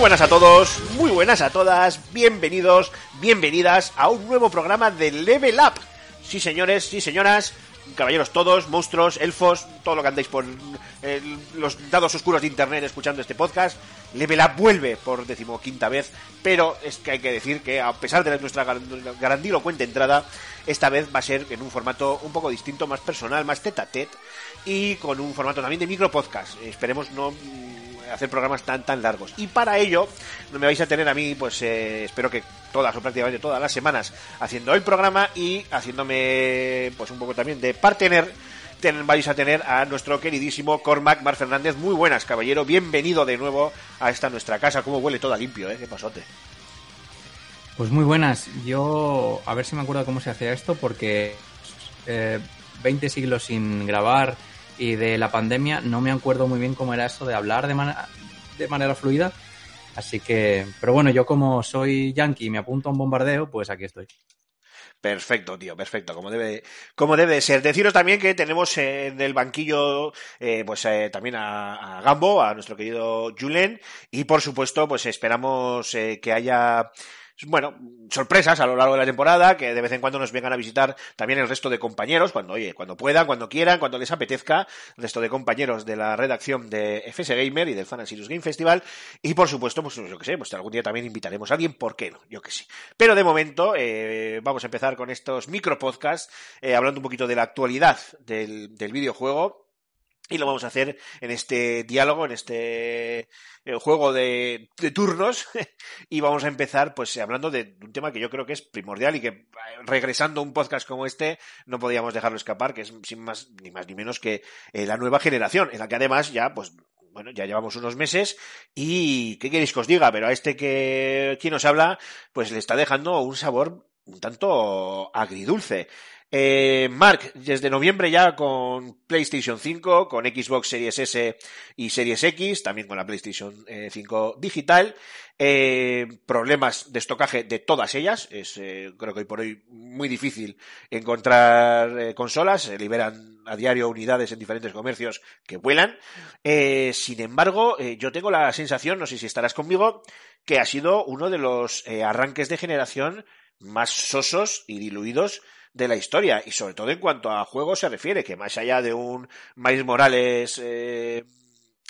Buenas a todos, muy buenas a todas, bienvenidos, bienvenidas a un nuevo programa de Level Up. Sí señores, sí señoras, caballeros todos, monstruos, elfos, todo lo que andáis por eh, los dados oscuros de internet escuchando este podcast. Level Up vuelve por decimoquinta vez, pero es que hay que decir que a pesar de nuestra gran- grandilocuente entrada, esta vez va a ser en un formato un poco distinto, más personal, más tete a tete y con un formato también de micro podcast. Esperemos no hacer programas tan tan largos. Y para ello, me vais a tener a mí, pues eh, espero que todas o prácticamente todas las semanas haciendo el programa y haciéndome pues un poco también de partener. Ten- vais a tener a nuestro queridísimo Cormac Mar Fernández. Muy buenas, caballero. Bienvenido de nuevo a esta nuestra casa. Como huele toda limpio, ¿eh? Qué pasote. Pues muy buenas. Yo, a ver si me acuerdo cómo se hacía esto, porque eh, 20 siglos sin grabar y de la pandemia, no me acuerdo muy bien cómo era eso de hablar de, mana- de manera fluida. Así que, pero bueno, yo como soy yankee y me apunto a un bombardeo, pues aquí estoy. Perfecto, tío, perfecto, como debe, como debe de ser. Deciros también que tenemos en el banquillo, eh, pues eh, también a, a Gambo, a nuestro querido Julen, y por supuesto, pues esperamos eh, que haya, bueno, sorpresas a lo largo de la temporada, que de vez en cuando nos vengan a visitar también el resto de compañeros, cuando, oye, cuando puedan, cuando quieran, cuando les apetezca, el resto de compañeros de la redacción de FS Gamer y del Fan and Serious Game Festival, y por supuesto, pues yo que sé, pues algún día también invitaremos a alguien, ¿por qué no? Yo que sé. Pero de momento, eh, vamos a empezar con estos micro podcasts, eh, hablando un poquito de la actualidad del, del videojuego. Y lo vamos a hacer en este diálogo, en este eh, juego de, de turnos. y vamos a empezar, pues, hablando de un tema que yo creo que es primordial y que, eh, regresando a un podcast como este, no podíamos dejarlo escapar, que es sin más, ni más ni menos que eh, la nueva generación, en la que además ya, pues, bueno, ya llevamos unos meses y ¿qué queréis que os diga? Pero a este que quien nos habla, pues le está dejando un sabor un tanto agridulce. Eh, Mark, desde noviembre ya con PlayStation 5, con Xbox Series S y Series X, también con la PlayStation eh, 5 digital, eh, problemas de estocaje de todas ellas, es eh, creo que hoy por hoy muy difícil encontrar eh, consolas, se liberan a diario unidades en diferentes comercios que vuelan, eh, sin embargo, eh, yo tengo la sensación, no sé si estarás conmigo, que ha sido uno de los eh, arranques de generación más sosos y diluidos de la historia y sobre todo en cuanto a juegos se refiere que más allá de un Miles Morales eh,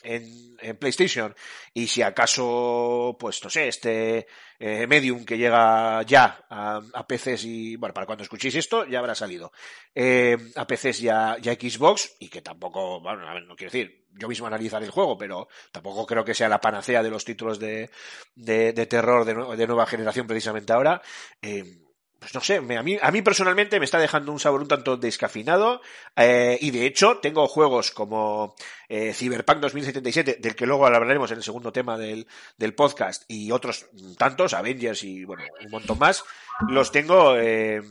en, PlayStation y si acaso pues no sé este eh, Medium que llega ya a, a PCs y bueno para cuando escuchéis esto ya habrá salido eh, a PCs y a, y a Xbox y que tampoco bueno a no quiero decir yo mismo analizar el juego pero tampoco creo que sea la panacea de los títulos de, de, de terror de, de nueva generación precisamente ahora eh, pues no sé, me- a, mí, a mí personalmente me está dejando un sabor un tanto descafeinado eh, y de hecho tengo juegos como eh, Cyberpunk 2077, del que luego hablaremos en el segundo tema del, del podcast, y otros tantos, Avengers y bueno, un montón más, los tengo eh,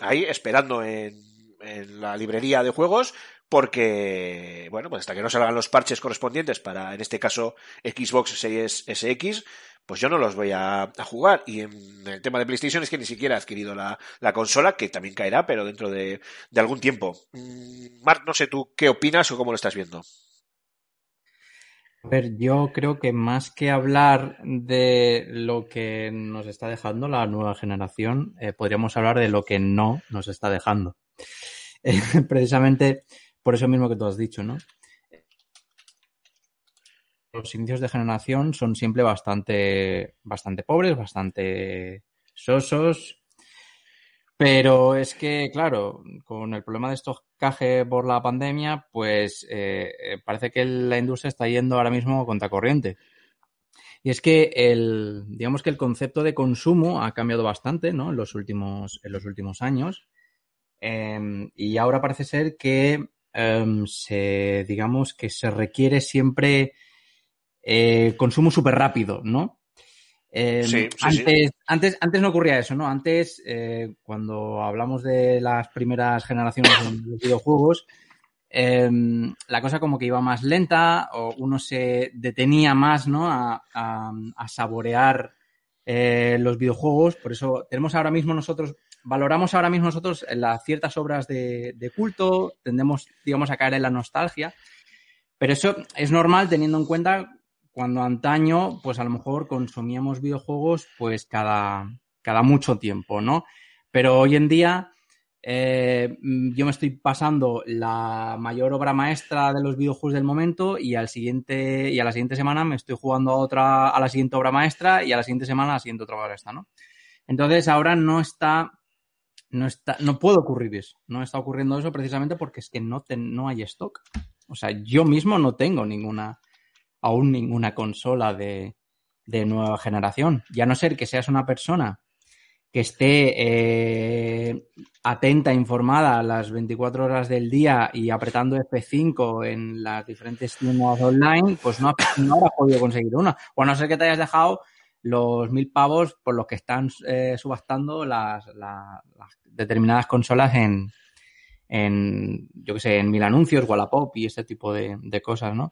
ahí esperando en, en la librería de juegos porque, bueno, pues hasta que no salgan los parches correspondientes para, en este caso, Xbox Series SX, pues yo no los voy a, jugar. Y en el tema de PlayStation es que ni siquiera he adquirido la, la consola, que también caerá, pero dentro de, de algún tiempo. Mm, Marc, no sé tú qué opinas o cómo lo estás viendo. A ver, yo creo que más que hablar de lo que nos está dejando la nueva generación, eh, podríamos hablar de lo que no nos está dejando. Eh, precisamente por eso mismo que tú has dicho, ¿no? Los inicios de generación son siempre bastante, bastante pobres, bastante sosos. Pero es que, claro, con el problema de estocaje por la pandemia, pues eh, eh, parece que la industria está yendo ahora mismo contra corriente. Y es que el, digamos que el concepto de consumo ha cambiado bastante, ¿no? En los últimos, en los últimos años. Em, y ahora parece ser que em, se, digamos que se requiere siempre eh, consumo súper rápido, ¿no? Eh, Sí, sí, antes, Antes, antes no ocurría eso, ¿no? Antes, eh, cuando hablamos de las primeras generaciones de los videojuegos, eh, la cosa como que iba más lenta o uno se detenía más, ¿no? A, a- a saborear eh, los videojuegos. Por eso tenemos ahora mismo nosotros, valoramos ahora mismo nosotros las ciertas obras de, culto, tendemos, digamos, a caer en la nostalgia. Pero eso es normal teniendo en cuenta cuando antaño, pues a lo mejor consumíamos videojuegos pues cada, cada mucho tiempo, ¿no? Pero hoy en día eh, yo me estoy pasando la mayor obra maestra de los videojuegos del momento y al siguiente y a la siguiente semana me estoy jugando a otra a la siguiente obra maestra y a la siguiente semana a la siguiente otra obra maestra, ¿no? Entonces ahora no está no está no puede ocurrir eso, no está ocurriendo eso precisamente porque es que no ten- no hay stock. O sea, yo mismo no tengo ninguna aún ninguna consola de, de nueva generación. Y a no ser que seas una persona que esté eh, atenta, informada las 24 horas del día y apretando F5 en las diferentes tiendas online, pues no, no habrás podido conseguir una. O a no ser que te hayas dejado los mil pavos por los que están eh, subastando las, la- las determinadas consolas en, en, yo que sé, en mil anuncios, Wallapop y este tipo de, de cosas, ¿no?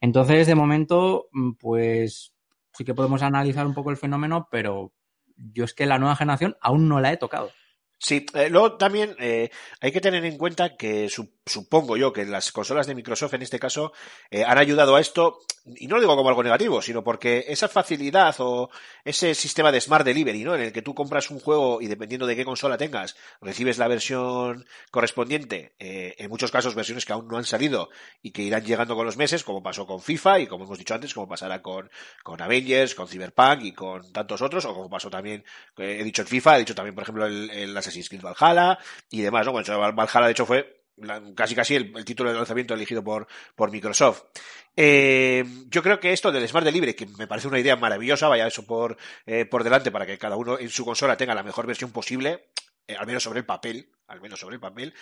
Entonces, de momento, mm, pues sí que podemos analizar un poco el fenómeno, pero yo es que la nueva generación aún no la he tocado. Sí, eh, luego también eh, hay que tener en cuenta que su- supongo yo que las consolas de Microsoft en este caso eh, han ayudado a esto, y no lo digo como algo negativo, sino porque esa facilidad o ese sistema de Smart Delivery, ¿no? En el que tú compras un juego y dependiendo de qué consola tengas, recibes la versión correspondiente, eh, en muchos casos versiones que aún no han salido y que irán llegando con los meses, como pasó con FIFA y como hemos dicho antes, como pasará con, con Avengers, con Cyberpunk y con tantos otros, o como pasó también, eh, he dicho en FIFA, he dicho también, por ejemplo, el, el Assassin's Creed Valhalla y demás, ¿no? Bueno, Valhalla, de hecho, fue casi casi el, título de lanzamiento elegido por, por Microsoft. Eh, yo creo que esto del Smart Delivery, que me parece una idea maravillosa, vaya eso por, eh, por delante para que cada uno en su consola tenga la mejor versión posible, eh, al menos sobre el papel, al menos sobre el papel,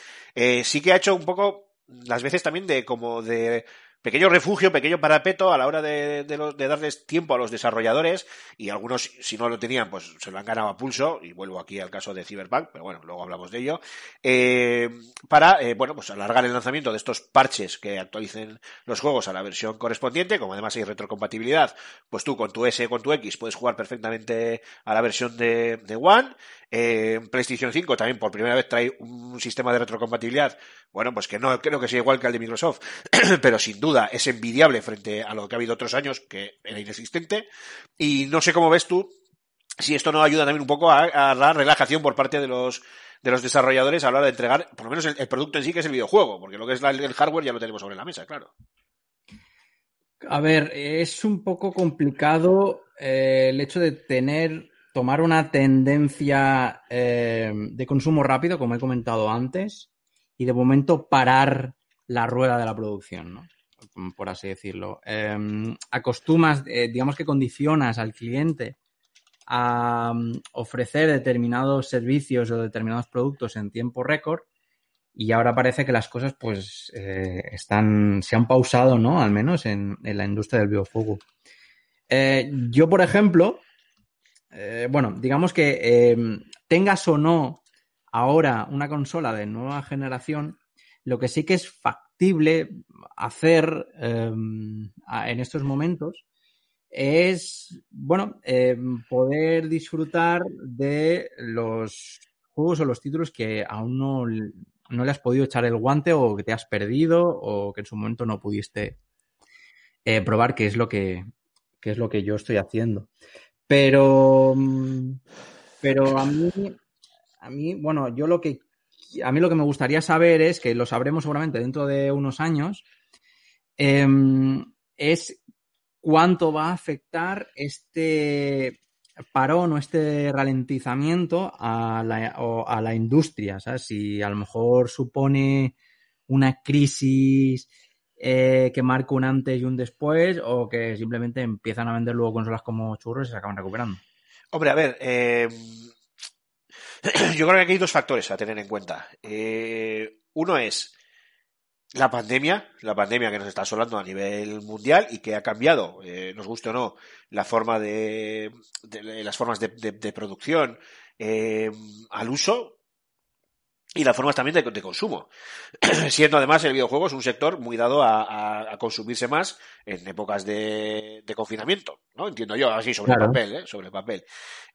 sí que ha hecho un poco las veces también de como de pequeño refugio, pequeño parapeto a la hora de, de, de darles tiempo a los desarrolladores y algunos, si no lo tenían, pues se lo han ganado a pulso, y vuelvo aquí al caso de Cyberpunk, pero bueno, luego hablamos de ello, eh, para, eh, bueno, pues alargar el lanzamiento de estos parches que actualicen los juegos a la versión correspondiente, como además hay retrocompatibilidad, pues tú con tu S, con tu X, puedes jugar perfectamente a la versión de, de One, eh, PlayStation 5 también por primera vez trae un sistema de retrocompatibilidad, bueno, pues que no creo que sea igual que el de Microsoft, pero sin duda es envidiable frente a lo que ha habido otros años, que era inexistente. Y no sé cómo ves tú si esto no ayuda también un poco a, a la relajación por parte de los de los desarrolladores a la hora de entregar, por lo menos el, producto en sí, que es el videojuego, porque lo que es la- el hardware ya lo tenemos sobre la mesa, claro. A ver, es un poco complicado eh, el hecho de tener, tomar una tendencia eh, de consumo rápido, como he comentado antes, y de momento parar la rueda de la producción, ¿no? Por así decirlo. Eh, acostumas, eh, digamos que condicionas al cliente a mm, ofrecer determinados servicios o determinados productos en tiempo récord y ahora parece que las cosas pues eh, están se han pausado no al menos en, la industria del videojuego Eh, yo por ejemplo bueno digamos que eh, tengas o no ahora una consola de nueva generación lo que sí que es factible hacer a- en estos momentos es, bueno, eh, poder disfrutar de los juegos o los títulos que aún no, no le has podido echar el guante o que te has perdido o que en su momento no pudiste eh, probar, que es lo que, es lo que yo estoy haciendo. Pero, mm, pero a mí, a mí, bueno, yo lo que, a mí lo que me gustaría saber es, que lo sabremos seguramente dentro de unos años, em, es cuánto va a afectar este, parón o este ralentizamiento a la, o industria. Si a lo mejor supone una crisis eh, que marca un antes y un después o que simplemente empiezan a vender luego consolas como churros y se acaban recuperando. Hombre, a ver, eh, yo creo que aquí hay dos factores a tener en cuenta. Eh, uno es la pandemia, la pandemia que nos está asolando a nivel mundial y que ha cambiado, eh, nos guste o no, la forma de, las formas de producción eh, al uso y las formas también de, de consumo. Siendo además el videojuego es un sector muy dado a, a, a consumirse más en épocas de, de, confinamiento, ¿no? Entiendo yo, así sobre claro. el papel, ¿eh? Sobre el papel.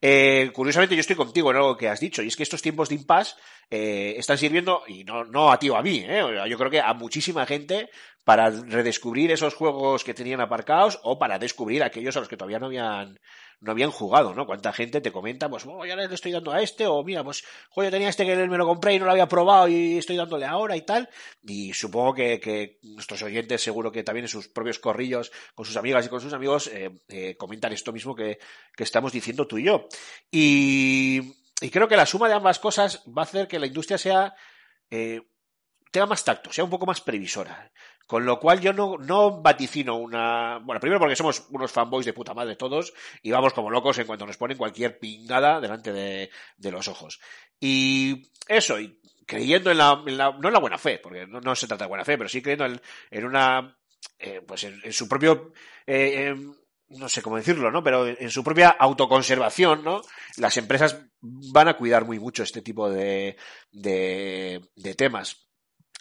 Eh, curiosamente yo estoy contigo en algo que has dicho, y es que estos tiempos de impasse eh, están sirviendo, y no, no a ti o a mí, ¿eh? yo creo que a muchísima gente para redescubrir esos juegos que tenían aparcados o para descubrir aquellos a los que todavía no habían, no habían jugado, ¿no? Cuánta gente te comenta, pues, oh, ya le estoy dando a este, o mira, pues, joder, yo tenía este que me lo compré y no lo había probado y estoy dándole ahora y tal. Y supongo que, que nuestros oyentes, seguro que también en sus propios corrillos, con sus amigas y con sus amigos, eh, eh, comentan esto mismo que, que estamos diciendo tú y yo. Y, y creo que la suma de ambas cosas va a hacer que la industria sea, eh, tenga más tacto, sea un poco más previsora. Con lo cual yo no, no vaticino una... Bueno, primero porque somos unos fanboys de puta madre todos y vamos como locos en cuanto nos ponen cualquier pingada delante de, de los ojos. Y eso, y creyendo en la, en la, no en la buena fe, porque no, se trata de buena fe, pero sí creyendo en, en una, eh, pues en, su propio, eh, no sé cómo decirlo, ¿no? Pero en su propia autoconservación, ¿no? Las empresas van a cuidar muy mucho este tipo de, de, de temas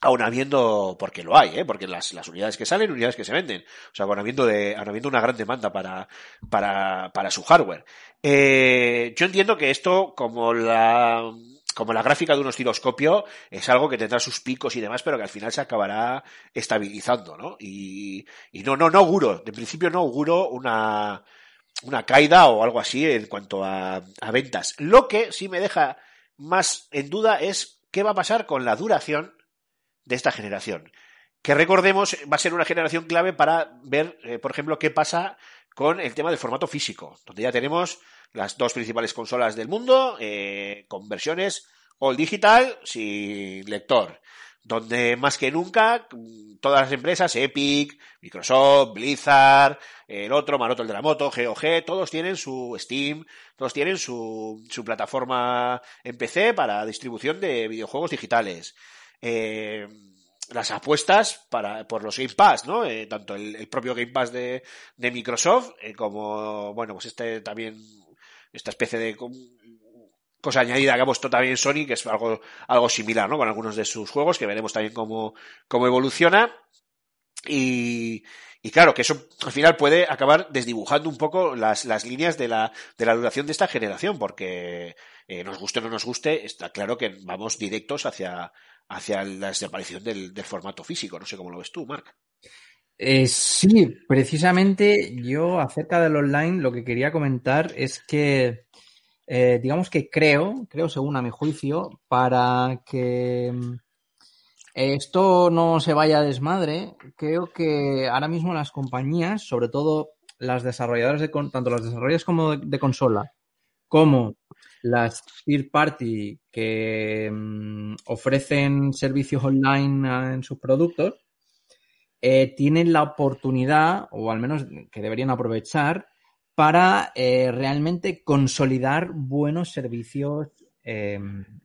aun habiendo, porque lo hay, ¿eh? porque las, las unidades que salen, unidades que se venden, o sea, aun habiendo, de, aun habiendo una gran demanda para, para, para su hardware. Eh, yo entiendo que esto, como la, como la gráfica de un osciloscopio, es algo que tendrá sus picos y demás, pero que al final se acabará estabilizando, ¿no? Y, y no, no, no auguro, de principio no auguro una, una caída o algo así en cuanto a, a ventas. Lo que sí me deja más en duda es qué va a pasar con la duración de esta generación. Que recordemos, va a ser una generación clave para ver, eh, por ejemplo, qué pasa con el tema del formato físico, donde ya tenemos las dos principales consolas del mundo, eh, con versiones all digital sin lector, donde más que nunca todas las empresas, Epic, Microsoft, Blizzard, el otro, Maroto el de la moto, GOG, todos tienen su Steam, todos tienen su, su plataforma en PC para distribución de videojuegos digitales eh, las apuestas para, por los Game Pass, ¿no? Eh, tanto el, propio Game Pass de, de Microsoft eh, como, bueno, pues este también, esta especie de cosa añadida que ha puesto también Sony, que es algo, algo similar, ¿no? Con algunos de sus juegos, que veremos también cómo, cómo evoluciona. Y, claro, que eso al final puede acabar desdibujando un poco las, las líneas de la, de la duración de esta generación, porque eh, nos guste o no nos guste, está claro que vamos directos hacia, hacia la desaparición del, del formato físico. No sé cómo lo ves tú, Marc. Eh, sí, precisamente yo acerca del online lo que quería comentar es que, eh, digamos que creo, creo según a mi juicio, para que esto no se vaya a desmadre, creo que ahora mismo las compañías, sobre todo las desarrolladoras de, tanto las desarrolladoras como de, consola, como las third party que mmm, ofrecen servicios online en sus productos eh, tienen la oportunidad, o al menos que deberían aprovechar, para eh, realmente consolidar buenos servicios eh,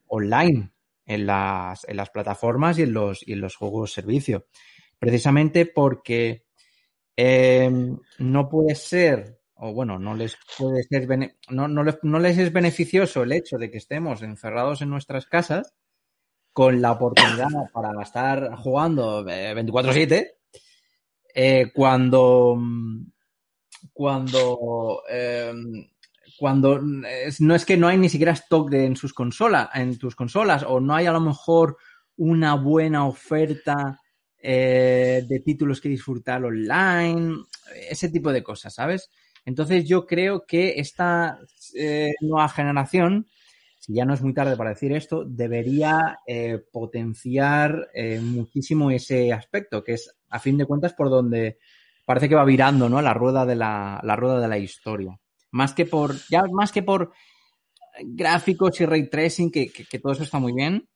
online en las, en las, plataformas y en los, y en los juegos servicio. Precisamente porque no puede ser o bueno, no les puede ser no, no, les, no les es beneficioso el hecho de que estemos encerrados en nuestras casas con la oportunidad para estar jugando 24/7 eh, cuando cuando eh, cuando no es que no hay ni siquiera stock de, en sus consolas en tus consolas o no hay a lo mejor una buena oferta eh, de títulos que disfrutar online ese tipo de cosas sabes entonces yo creo que esta eh, nueva generación, si ya no es muy tarde para decir esto, debería eh, potenciar eh, muchísimo ese aspecto, que es a fin de cuentas por donde parece que va virando ¿no? la rueda de la, la rueda de la historia. Más que por, ya más que por gráficos y ray tracing, que, que, todo eso está muy bien.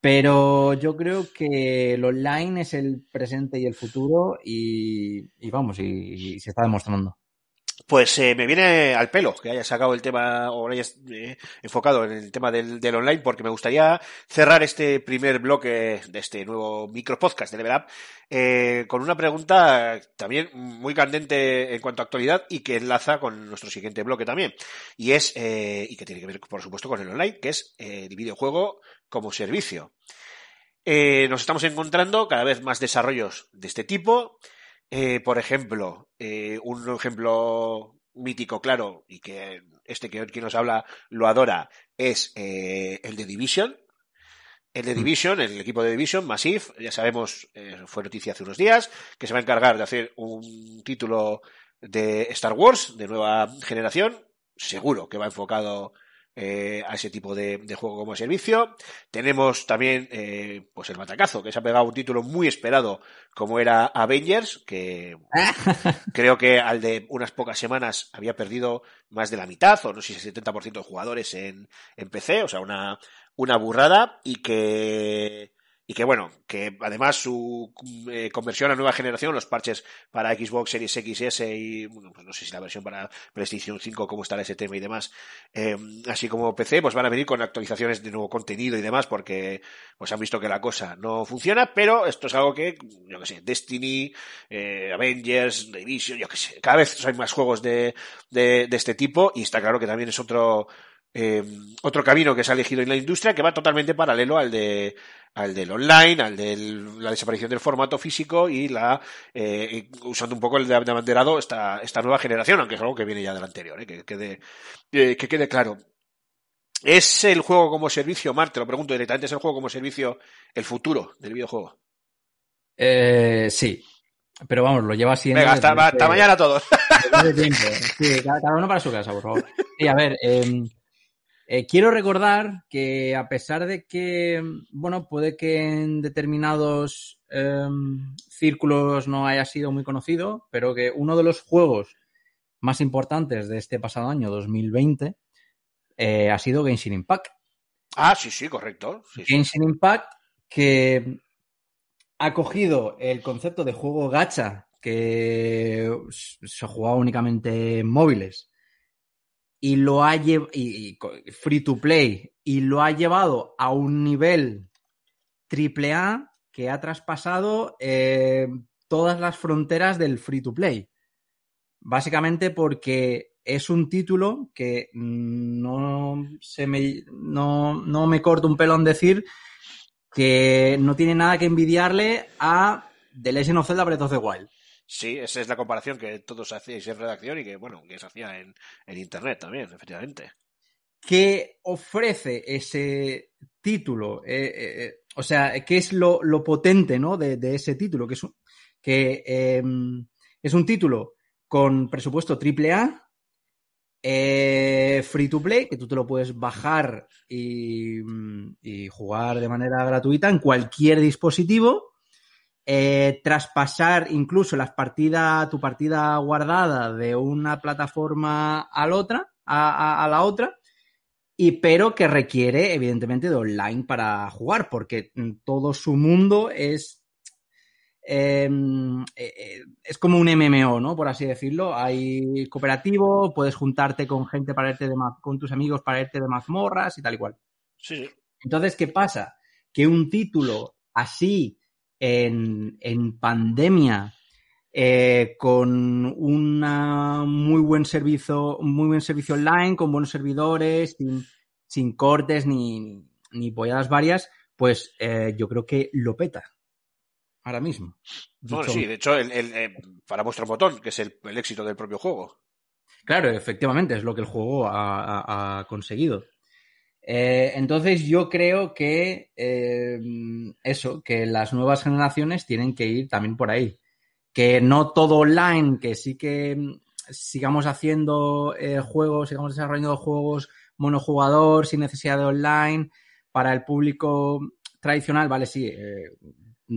Pero yo creo que el online es el presente y el futuro y, y vamos, y se está demostrando. Pues eh, me viene al pelo que hayas sacado el tema o hayas eh, enfocado en el tema del, del, online porque me gustaría cerrar este primer bloque de este nuevo micro podcast de Level Up eh, con una pregunta también muy candente en cuanto a actualidad y que enlaza con nuestro siguiente bloque también y es eh, y que tiene que ver por supuesto con el online que es el videojuego como servicio. nos estamos encontrando cada vez más desarrollos de este tipo eh, por ejemplo, eh, un ejemplo mítico, claro, y que este que quien nos habla lo adora, es eh, el de Division. El de Division, el equipo de Division, Massive, ya sabemos, eh, fue noticia hace unos días, que se va a encargar de hacer un título de Star Wars de nueva generación. Seguro que va enfocado eh, a ese tipo de, de, juego como servicio. Tenemos también eh, pues el Matacazo, que se ha pegado un título muy esperado como era Avengers, que creo que al de unas pocas semanas había perdido más de la mitad, o no sé si el 70% de jugadores en, en PC, o sea, una, una burrada, y que y que bueno, que además su eh, conversión a nueva generación, los parches para Xbox Series XS y bueno, pues no sé si la versión para PlayStation 5, cómo estará ese tema y demás, eh, así como PC, pues van a venir con actualizaciones de nuevo contenido y demás, porque pues han visto que la cosa no funciona, pero esto es algo que, yo que sé, Destiny, eh, Avengers, Division, yo que sé, cada vez hay más juegos de, de, de este tipo y está claro que también es otro eh, otro camino que se ha elegido en la industria que va totalmente paralelo al de al del online, al de la desaparición del formato físico y la eh, usando un poco el de abanderado esta, esta nueva generación, aunque es algo que viene ya del anterior, eh, que, quede, eh, que quede claro. ¿Es el juego como servicio, Mar? Te lo pregunto directamente, ¿es el juego como servicio el futuro del videojuego? Eh, sí, pero vamos, lo lleva siendo. Venga, hasta, hasta mañana todos. Tiempo. Sí, cada, uno para su casa, por favor. Sí, a ver, eh, eh, quiero recordar que a pesar de que, bueno, puede que en determinados eh, círculos no haya sido muy conocido, pero que uno de los juegos más importantes de este pasado año, 2020, eh, ha sido Genshin Impact. Ah, sí, sí, correcto. Sí, Genshin sí. Impact que ha cogido el concepto de juego gacha que se jugaba únicamente en móviles y lo ha llevado, y, free to play, y lo ha llevado a un nivel triple A que ha traspasado eh, todas las fronteras del free to play. Básicamente porque es un título que no se me, no, no me corto un pelo en decir que no tiene nada que envidiarle a The Legend of Zelda Breath of the Wild. Sí, esa es la comparación que todos hacíais en redacción y que, bueno, que se hacía en, Internet también, efectivamente. ¿Qué ofrece ese título? Eh, eh, o sea, ¿qué es lo, lo potente ¿no? de, ese título? Que es un, que, eh, es un título con presupuesto AAA, eh, free to play, que tú te lo puedes bajar y jugar de manera gratuita en cualquier dispositivo eh, traspasar incluso las partidas, tu partida guardada de una plataforma a la otra, a, a, a, la otra, y pero que requiere evidentemente de online para jugar, porque todo su mundo es eh, eh, es como un MMO, ¿no? Por así decirlo. Hay cooperativo, puedes juntarte con gente para irte de con tus amigos para irte de mazmorras y tal y cual. Sí. Entonces, ¿qué pasa? Que un título así en, en pandemia eh, con una muy buen servicio, muy buen servicio online, con buenos servidores, sin, sin cortes ni, ni polladas varias, pues eh, yo creo que lo peta. Ahora mismo. Bueno, sí, de hecho, el, el, eh, para vuestro botón, que es el, el, éxito del propio juego. Claro, efectivamente, es lo que el juego ha, ha, ha conseguido. Eh, entonces yo creo que eh, eso, que las nuevas generaciones tienen que ir también por ahí. Que no todo online, que sí que sigamos haciendo eh, juegos, sigamos desarrollando juegos monojugador sin necesidad de online para el público tradicional, vale, sí,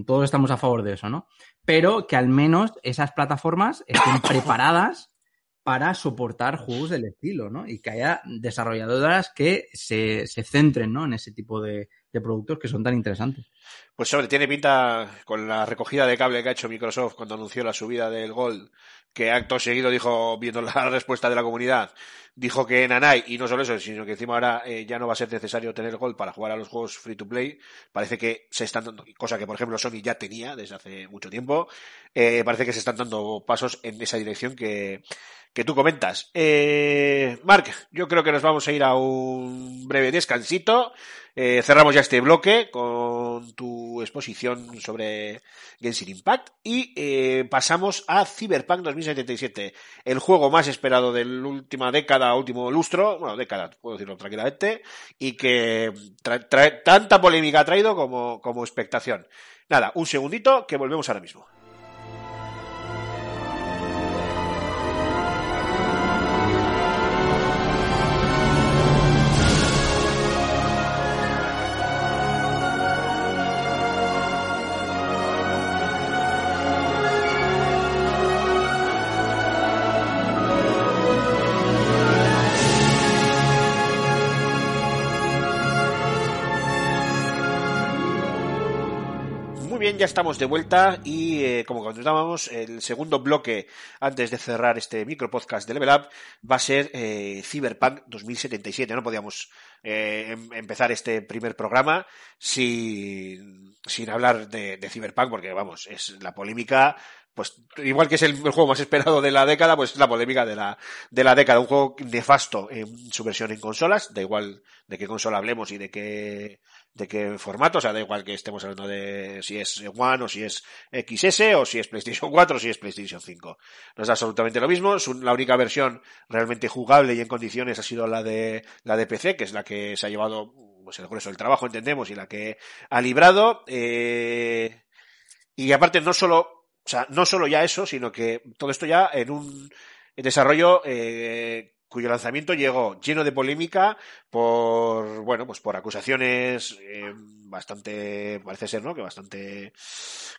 todos estamos a favor de eso, ¿no? Pero que al menos esas plataformas estén preparadas para soportar juegos del estilo, ¿no? Y que haya desarrolladoras que se, se centren, ¿no? En ese tipo de, de productos que son tan interesantes. Pues sobre, tiene pinta con la recogida de cable que ha hecho Microsoft cuando anunció la subida del Gold, que acto seguido dijo, viendo la respuesta de la comunidad, dijo que Nanai, y no solo eso, sino que encima ahora eh, ya no va a ser necesario tener Gold para jugar a los juegos free to play. Parece que se están dando, cosa que por ejemplo Sony ya tenía desde hace mucho tiempo, eh, parece que se están dando pasos en esa dirección que, que tú comentas. Eh, Mark, yo creo que nos vamos a ir a un breve descansito. Eh, cerramos ya este bloque con tu exposición sobre Genshin Impact y eh, pasamos a Cyberpunk 2077, el juego más esperado de la última década, último lustro, bueno, década, puedo decirlo tranquilamente, y que trae, trae tanta polémica ha traído como, como expectación. Nada, un segundito que volvemos ahora mismo. Ya estamos de vuelta y eh, como comentábamos, el segundo bloque antes de cerrar este micropodcast de Level Up va a ser eh, Cyberpunk 2077. No podíamos eh, em- empezar este primer programa sin, sin hablar de, de Cyberpunk porque, vamos, es la polémica pues igual que es el, el juego más esperado de la década, pues es la polémica de la, de la década. Un juego nefasto en su versión en consolas, da igual de qué consola hablemos y de qué, de qué formato, o sea, da igual que estemos hablando de si es One o si es XS o si es PlayStation 4 o si es PlayStation 5. No es absolutamente lo mismo, la única versión realmente jugable y en condiciones ha sido la de, la de PC, que es la que se ha llevado pues el grueso del trabajo, entendemos, y la que ha librado. Eh, y aparte, no solo, o sea, no solo ya eso, sino que todo esto ya en un desarrollo eh, cuyo lanzamiento llegó lleno de polémica por, bueno, pues por acusaciones eh, bastante, parece ser, ¿no? Que bastante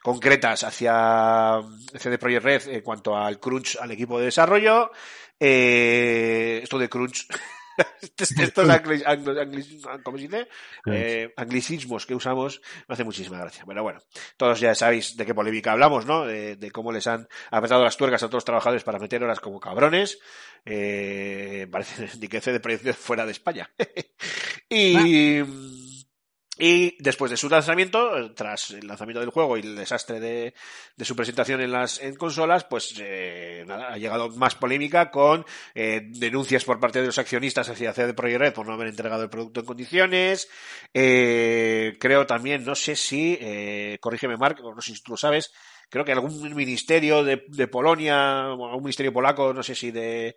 concretas hacia CD Projekt Red en cuanto al crunch al equipo de desarrollo. Eh, esto de crunch. estos angli- angli- ¿cómo se dice? Eh, anglicismos que usamos me hace muchísima gracia. Pero bueno, todos ya sabéis de qué polémica hablamos, ¿no? De, de cómo les han apretado las tuercas a todos los trabajadores para meter horas como cabrones. Eh, parece ni que Projekt Red fuera de España. y, y después de su lanzamiento, tras el lanzamiento del juego y el desastre de, de su presentación en las en consolas, pues eh, nada, ha llegado más polémica con eh, denuncias por parte de los accionistas hacia CD Projekt Red por no haber entregado el producto en condiciones. Eh, creo también, no sé si, eh, corrígeme Mark, no sé si tú lo sabes, creo que algún ministerio de, de Polonia, o algún ministerio polaco, no sé si de,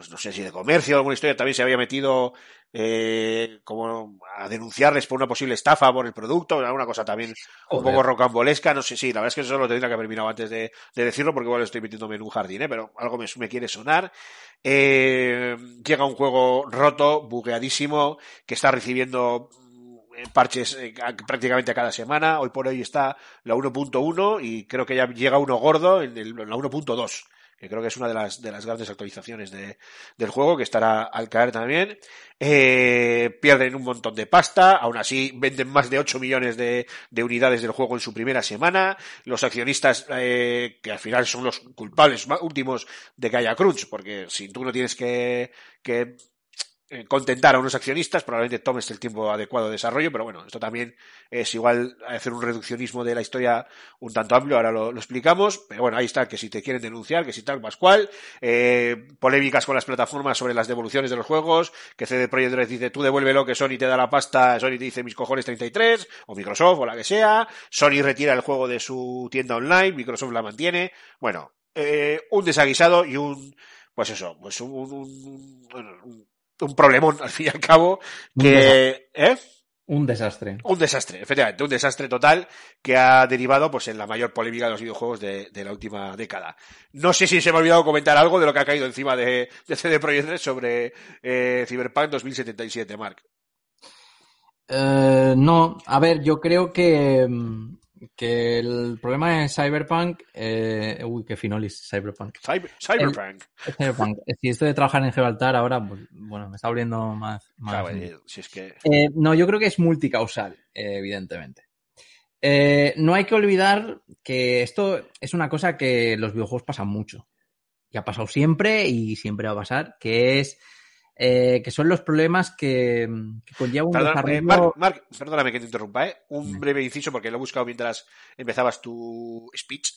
pues no sé si de comercio o alguna historia también se había metido eh, como a denunciarles por una posible estafa por el producto, alguna cosa también un poco rocambolesca, no sé si, la verdad es que eso lo tendría que haber mirado antes de, de decirlo porque igual estoy metiéndome en un jardín, ¿eh? pero algo me, me quiere sonar. Eh, llega un juego roto, bugueadísimo, que está recibiendo mm, parches eh, prácticamente a cada semana. Hoy por hoy está la 1.1 y creo que ya llega uno gordo en, el- en la 1.2 que creo que es una de las, de las grandes actualizaciones de, del juego, que estará al caer también. Eh, pierden un montón de pasta, aún así venden más de 8 millones de, de unidades del juego en su primera semana. Los accionistas, eh, que al final son los culpables últimos de que haya crunch, porque si tú no tienes que, contentar a unos accionistas, probablemente tomes el tiempo adecuado de desarrollo, pero bueno, esto también es igual hacer un reduccionismo de la historia un tanto amplio, ahora lo, explicamos, pero bueno, ahí está, que si te quieren denunciar, que si tal, Pascual, eh, polémicas con las plataformas sobre las devoluciones de los juegos, que CD Projekt Red dice, tú devuélvelo, que Sony te da la pasta, Sony te dice mis cojones 33, o Microsoft, o la que sea, Sony retira el juego de su tienda online, Microsoft la mantiene, bueno, eh, un desaguisado y un, pues eso, pues un, un, un- un- un problemón al fin y al cabo que ¿eh? Un desastre. un desastre, efectivamente, un desastre total que ha derivado pues en la mayor polémica de los videojuegos de, de la última década. No sé si se me ha olvidado comentar algo de lo que ha caído encima de, de CD Projekt Red sobre eh, Cyberpunk 2077, Mark. Eh, no, a ver, yo creo que, mm, que el problema es Cyberpunk. Eh, uy, qué finolis, Cyberpunk. Cyber- Cyberpunk. Cyberpunk. Si esto de trabajar en Gibraltar ahora, pues, bueno, me está abriendo más. más Claro, eh, si es que. Eh, no, yo creo que es multicausal, eh, evidentemente. Eh, no hay que olvidar que esto es una cosa que los videojuegos pasan mucho. Y ha pasado siempre y siempre va a pasar, que es eh, que son los problemas que, que conlleva un Perdón, desarrollo. eh, Marc, Marc, perdóname que te interrumpa, ¿eh? Un breve inciso porque lo he buscado mientras empezabas tu speech.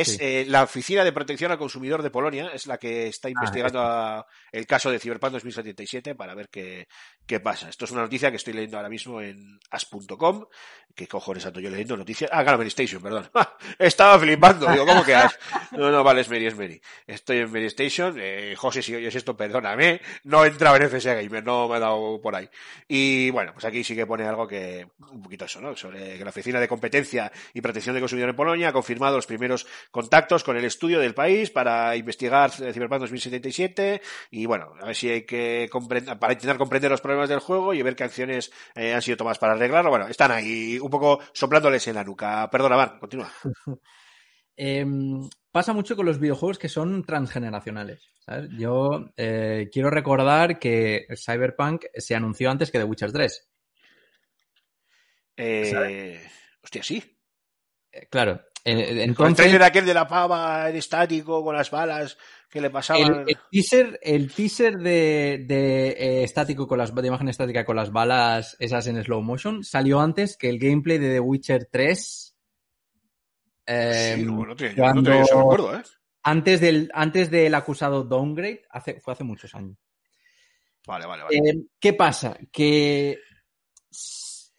Es Sí. eh, la Oficina de Protección al Consumidor de Polonia, es la que Ah, está investigando a- el caso de Cyberpunk 2077 para ver qué, qué pasa. Esto es una noticia que estoy leyendo ahora mismo en as.com. ¿Qué cojones ando yo leyendo noticias? Ah, claro, Mary Station, perdón. Estaba flipando. Digo, ¿cómo que as? No, no, vale, es Mary, es Mary. Estoy en Mary Station. Eh, José, si oyes esto, perdóname. No he entrado en FS Gamer, no me ha dado por ahí. Y bueno, pues aquí sí que pone algo que, un poquito eso, ¿no? Sobre que la Oficina de Competencia y Protección de Consumidor en Polonia ha confirmado los primeros contactos con el estudio del país para investigar Cyberpunk 2077 y bueno, a ver si hay que comprender, para intentar comprender los problemas del juego y ver qué acciones eh, han sido tomadas para arreglarlo. Bueno, están ahí un poco soplándoles en la nuca. Perdona, Mar, continúa. Em, pasa mucho con los videojuegos que son transgeneracionales. ¿sabes? Yo eh, quiero recordar que Cyberpunk se anunció antes que The Witcher 3. Eh, hostia, sí. Eh, claro. Con el entonces, trailer aquel de la pava en estático con las balas que le pasaban. el, el teaser, el teaser de, de, eh, estático con las de imagen estática con las balas esas en slow motion salió antes que el gameplay de The Witcher 3. eh, Sí, no, tenía- yo cuando- no tenía ese recuerdo, ¿eh? antes del antes del acusado downgrade hace, fue hace muchos años. Vale, vale, vale. Eh, ¿Qué pasa? Que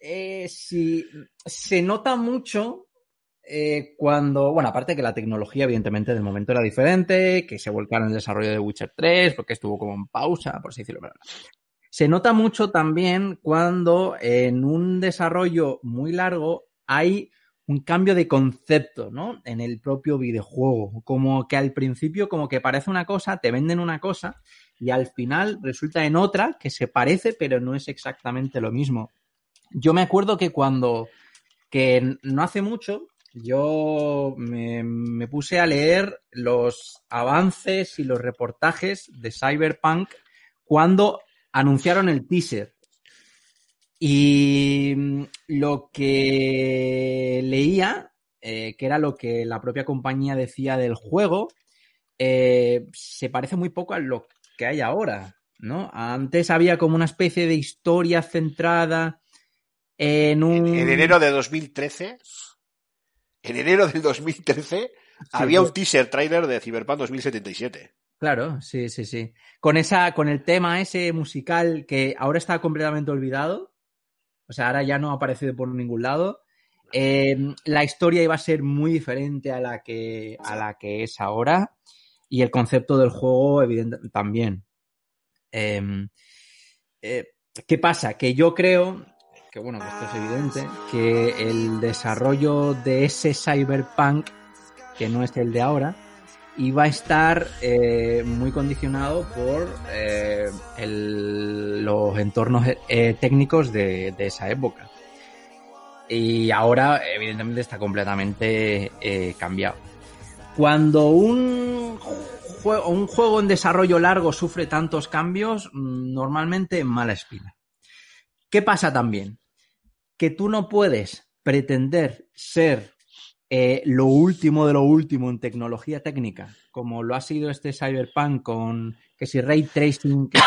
eh, si se nota mucho eh, cuando, bueno, aparte que la tecnología evidentemente del momento era diferente, que se volcaron en el desarrollo de Witcher 3, porque estuvo como en pausa, por así decirlo. Se nota mucho también cuando en un desarrollo muy largo hay un cambio de concepto, ¿no? En el propio videojuego. Como que al principio como que parece una cosa, te venden una cosa y al final resulta en otra que se parece pero no es exactamente lo mismo. Yo me acuerdo que cuando, que no hace mucho, yo me, me puse a leer los avances y los reportajes de Cyberpunk cuando anunciaron el teaser. Y mm, lo que leía, eh, que era lo que la propia compañía decía del juego, eh, se parece muy poco a lo que hay ahora, ¿no? Antes había como una especie de historia centrada en un... En, en enero de 2013, en enero del 2013, había un teaser trailer de Cyberpunk 2077. Claro, sí, sí, sí. Con esa, con el tema ese musical que ahora está completamente olvidado. O sea, ahora ya no ha aparecido por ningún lado. Eh, la historia iba a ser muy diferente a la que, a la que es ahora. Y el concepto del juego, evidentemente, también. Eh, eh, ¿Qué pasa? Que yo creo, que bueno, esto es evidente, que el desarrollo de ese cyberpunk, que no es el de ahora, iba a estar eh, muy condicionado por eh, los entornos eh, técnicos de, de esa época. Y ahora, evidentemente, está completamente cambiado. Cuando un juego, un juego en desarrollo largo sufre tantos cambios, mm, normalmente mala espina. ¿Qué pasa también? Que tú no puedes pretender ser eh, lo último de lo último en tecnología técnica, como lo ha sido este Cyberpunk con que si ray tracing, que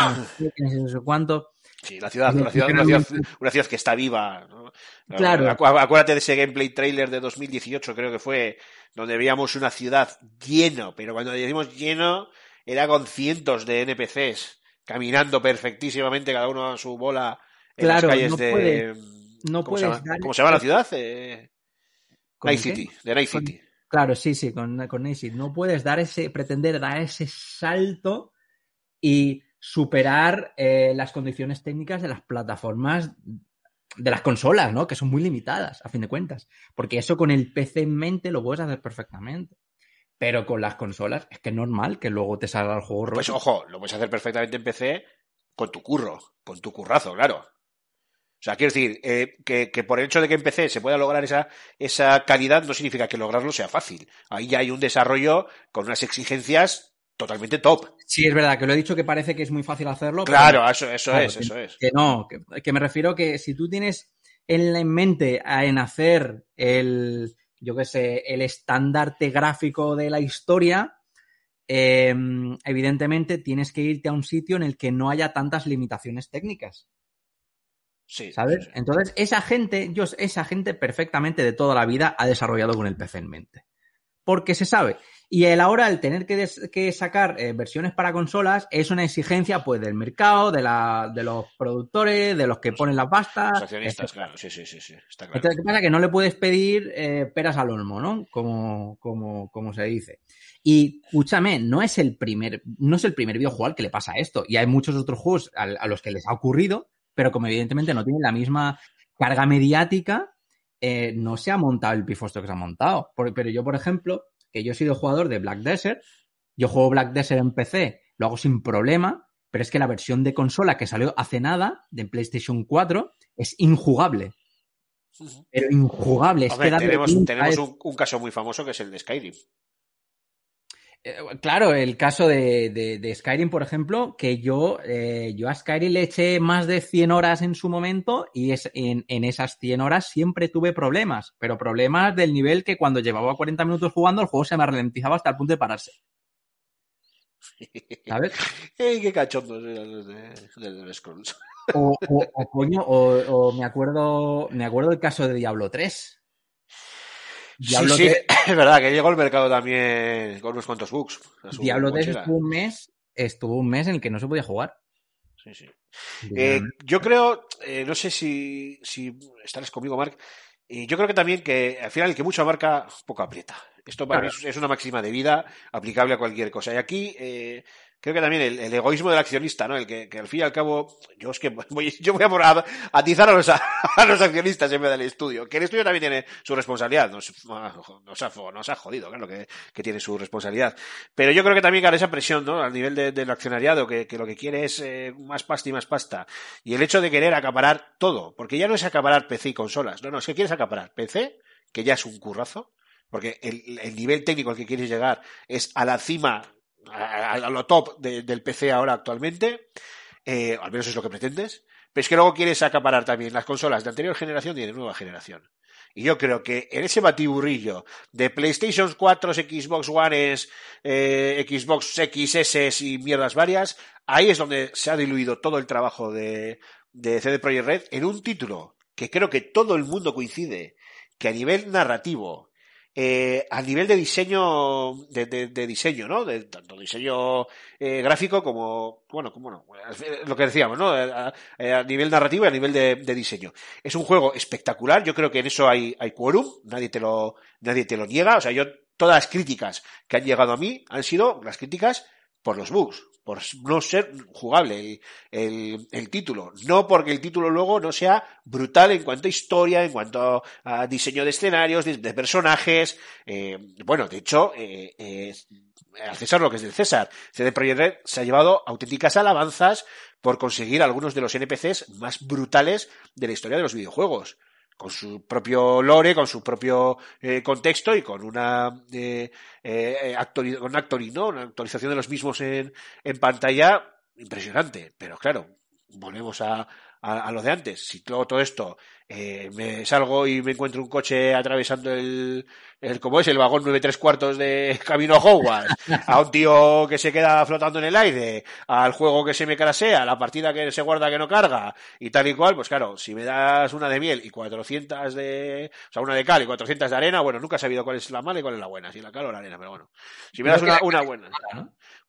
si no sé cuánto. Sí, la ciudad, una ciudad, una ciudad, una ciudad que está viva. ¿no? Claro. Acu- Acuérdate de ese gameplay trailer de 2018, creo que fue, donde veíamos una ciudad lleno, pero cuando decimos lleno, era con cientos de NPCs caminando perfectísimamente, cada uno a su bola en Claro, las calles no de. No ¿cómo, se puedes llama, dar- ¿Cómo se llama la ciudad? Eh, ¿Con Night? City, de Night Con- City. Claro, sí, sí, con, con Acid. No puedes dar ese, pretender dar ese salto y superar eh, las condiciones técnicas de las plataformas de las consolas, ¿no? Que son muy limitadas, a fin de cuentas. Porque eso con el PC en mente lo puedes hacer perfectamente. Pero con las consolas es que es normal que luego te salga el juego roto. Pues ojo, lo puedes hacer perfectamente en PC con tu curro, con tu currazo, claro. O sea, quiero decir, eh, que, que, por el hecho de que en PC se pueda lograr esa, esa calidad no significa que lograrlo sea fácil. Ahí ya hay un desarrollo con unas exigencias totalmente top. Sí, es verdad, que lo he dicho que parece que es muy fácil hacerlo. Claro, eso, eso claro, es, que, eso es. Que no, que, que, me refiero que si tú tienes en, en mente en hacer el, yo qué sé, el estandarte gráfico de la historia, eh, evidentemente tienes que irte a un sitio en el que no haya tantas limitaciones técnicas. Sí, ¿Sabes? sí. Entonces, esa gente, yo, esa gente perfectamente de toda la vida ha desarrollado con el PC en mente. Porque se sabe. Y el ahora, el tener que, des, que sacar eh, versiones para consolas, es una exigencia pues del mercado, de, la, de los productores, de los que ponen las pastas. Los accionistas, claro, sí, sí, sí, sí. Está claro. Entonces, ¿qué pasa? Que no le puedes pedir eh, peras al olmo, ¿no? Como, como, como se dice. Y escúchame, no es el primer, no es el primer videojuego al que le pasa esto. Y hay muchos otros juegos a, a los que les ha ocurrido, pero como evidentemente no tienen la misma carga mediática, eh, no se ha montado el pifosto que se ha montado. Por, pero yo, por ejemplo, que yo he sido jugador de Black Desert, yo juego Black Desert en PC, lo hago sin problema, pero es que la versión de consola que salió hace nada, de PlayStation 4, es injugable. Pero injugable. Es que tenemos, tenemos un, un, caso muy famoso que es el de Skyrim. Eh, claro, el caso de, de, de, Skyrim, por ejemplo, que yo, eh, yo a Skyrim le eché más de 100 horas en su momento y es, en, en, esas 100 horas siempre tuve problemas, pero problemas del nivel que cuando llevaba 40 minutos jugando el juego se me ralentizaba hasta el punto de pararse. ¿Sabes? ¡Ey, qué cachondos eran los de, de Scrolls! O, o, o, coño, o, o, me acuerdo, me acuerdo del caso de Diablo 3. Diablo sí, sí, 3... es verdad que llegó al mercado también con unos cuantos bugs. Diablo 3 estuvo un mes, estuvo un mes en el que no se podía jugar. Sí, sí. Eh, yo creo, eh, no sé si, si estarás conmigo, Mark, y yo creo que también que al final el que mucho abarca, poco aprieta. Esto para claro. mí es una máxima de vida aplicable a cualquier cosa. Y aquí eh, creo que también el, egoísmo del accionista, ¿no? El que, que, al fin y al cabo, yo es que voy, yo voy a, por atizar a los, a, los accionistas en vez del estudio. Que el estudio también tiene su responsabilidad. Nos, nos, ha, nos ha jodido, claro, que, que tiene su responsabilidad. Pero yo creo que también, claro, esa presión, ¿no? Al nivel de, del accionariado, que, que, lo que quiere es eh, más pasta y más pasta. Y el hecho de querer acaparar todo. Porque ya no es acaparar PC y consolas. No, no, es que quieres acaparar PC, que ya es un currazo porque el, el, nivel técnico al que quieres llegar es a la cima, a, lo top de, del PC ahora actualmente, eh, al menos es lo que pretendes, pero es que luego quieres acaparar también las consolas de anterior generación y de nueva generación. Y yo creo que en ese batiburrillo de PlayStation 4, Xbox One, eh, Xbox XS y mierdas varias, ahí es donde se ha diluido todo el trabajo de, de CD Projekt Red en un título que creo que todo el mundo coincide que a nivel narrativo, eh, a nivel de diseño, de, de, de, diseño, ¿no? De tanto diseño eh, gráfico como, bueno, como no, lo que decíamos, ¿no? A, a nivel narrativo y a nivel de, de, diseño. Es un juego espectacular, yo creo que en eso hay, hay quórum, nadie te lo, nadie te lo niega, o sea, yo, todas las críticas que han llegado a mí han sido las críticas por los bugs, por no ser jugable el, el, título. No porque el título luego no sea brutal en cuanto a historia, en cuanto a diseño de escenarios, de, personajes. Eh, bueno, de hecho, eh, al César lo que es del César. CD Projekt se ha llevado auténticas alabanzas por conseguir algunos de los NPCs más brutales de la historia de los videojuegos con su propio lore, con su propio eh, contexto y con una, eh, eh, actori ¿no? una actualización de los mismos en, en pantalla impresionante. Pero claro, volvemos a, a, a, lo de antes. Si todo, todo esto eh, me salgo y me encuentro un coche atravesando el, el como es el vagón nueve tres cuartos de camino a Hogwarts, a un tío que se queda flotando en el aire, al juego que se me crasea, a la partida que se guarda que no carga y tal y cual, pues claro, si me das una de miel y 400 de, o sea, una de cal y 400 de arena, bueno, nunca he sabido cuál es la mala y cuál es la buena, si la cal o la arena, pero bueno. Si me das una, una buena,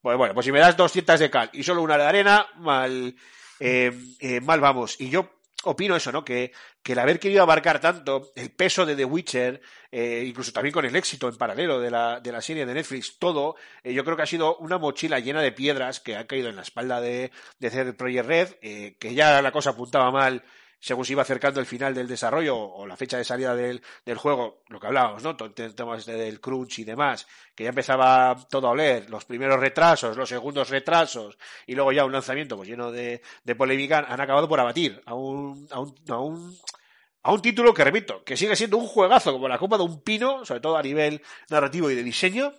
pues bueno, pues si me das 200 de cal y solo una de arena, mal, eh, eh, mal vamos. Y yo opino eso, ¿no? Que, que el haber querido abarcar tanto el peso de The Witcher, eh, incluso también con el éxito en paralelo de la, de la serie de Netflix, todo, eh, yo creo que ha sido una mochila llena de piedras que ha caído en la espalda de, de CD Projekt Red, eh, que ya la cosa apuntaba mal según se iba acercando el final del desarrollo o la fecha de salida del, del juego, lo que hablábamos, ¿no? Todo el tema este del crunch y demás, que ya empezaba todo a oler, los primeros retrasos, los segundos retrasos, y luego ya un lanzamiento pues lleno de, de polémica, han acabado por abatir a un, a un, a un a un título que, repito, que sigue siendo un juegazo como la copa de un pino, sobre todo a nivel narrativo y de diseño,